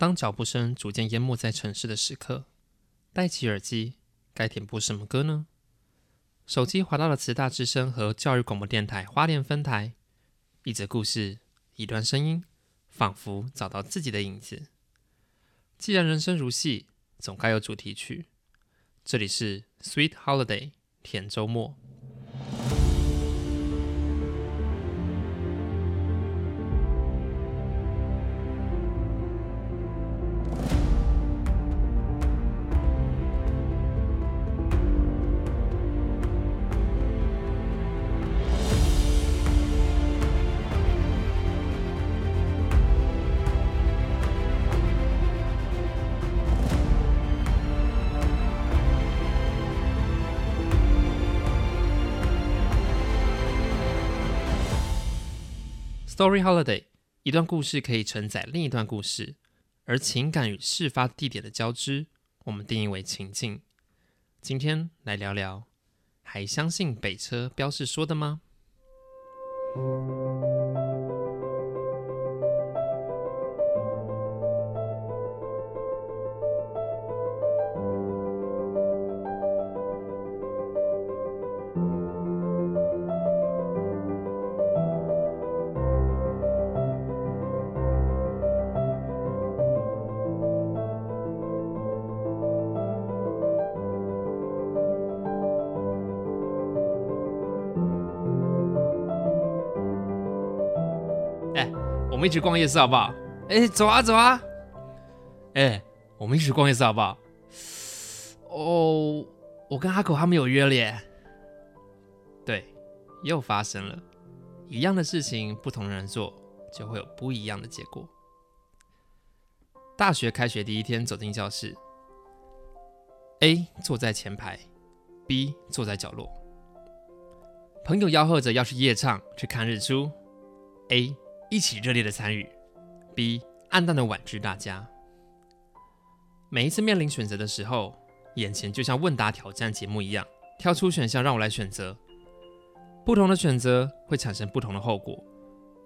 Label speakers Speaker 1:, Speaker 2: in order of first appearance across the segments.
Speaker 1: 当脚步声逐渐淹没在城市的时刻，戴起耳机，该点播什么歌呢？手机滑到了慈大之声和教育广播电台花莲分台，一则故事，一段声音，仿佛找到自己的影子。既然人生如戏，总该有主题曲。这里是 Sweet Holiday 甜周末。Story Holiday，一段故事可以承载另一段故事，而情感与事发地点的交织，我们定义为情境。今天来聊聊，还相信北车标示说的吗？我们一起逛夜市好不好？哎，走啊走啊！哎，我们一起逛夜市好不好？哦，我跟阿狗他们有约了耶。对，又发生了一样的事情，不同人做就会有不一样的结果。大学开学第一天走进教室，A 坐在前排，B 坐在角落。朋友吆喝着要去夜唱，去看日出。A 一起热烈的参与，B 暗淡的婉拒大家。每一次面临选择的时候，眼前就像问答挑战节目一样，挑出选项让我来选择。不同的选择会产生不同的后果，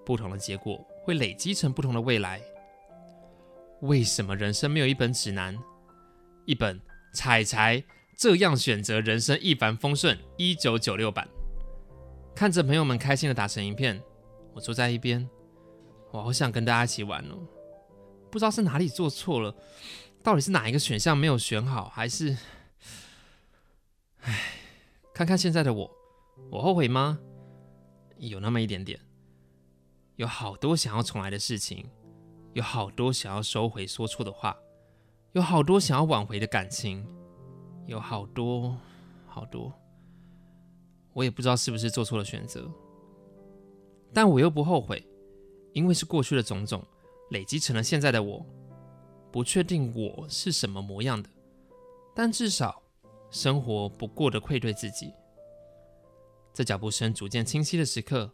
Speaker 1: 不同的结果会累积成不同的未来。为什么人生没有一本指南？一本彩彩这样选择人生一帆风顺一九九六版。看着朋友们开心的打成一片，我坐在一边。我好想跟大家一起玩哦，不知道是哪里做错了，到底是哪一个选项没有选好，还是……唉，看看现在的我，我后悔吗？有那么一点点，有好多想要重来的事情，有好多想要收回说错的话，有好多想要挽回的感情，有好多好多，我也不知道是不是做错了选择，但我又不后悔。因为是过去的种种累积成了现在的我，不确定我是什么模样的，但至少生活不过得愧对自己。在脚步声逐渐清晰的时刻，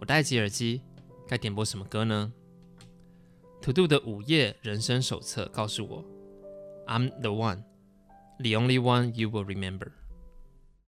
Speaker 1: 我戴起耳机，该点播什么歌呢？To Do 的午夜人生手册告诉我，I'm the one, the only one you will remember。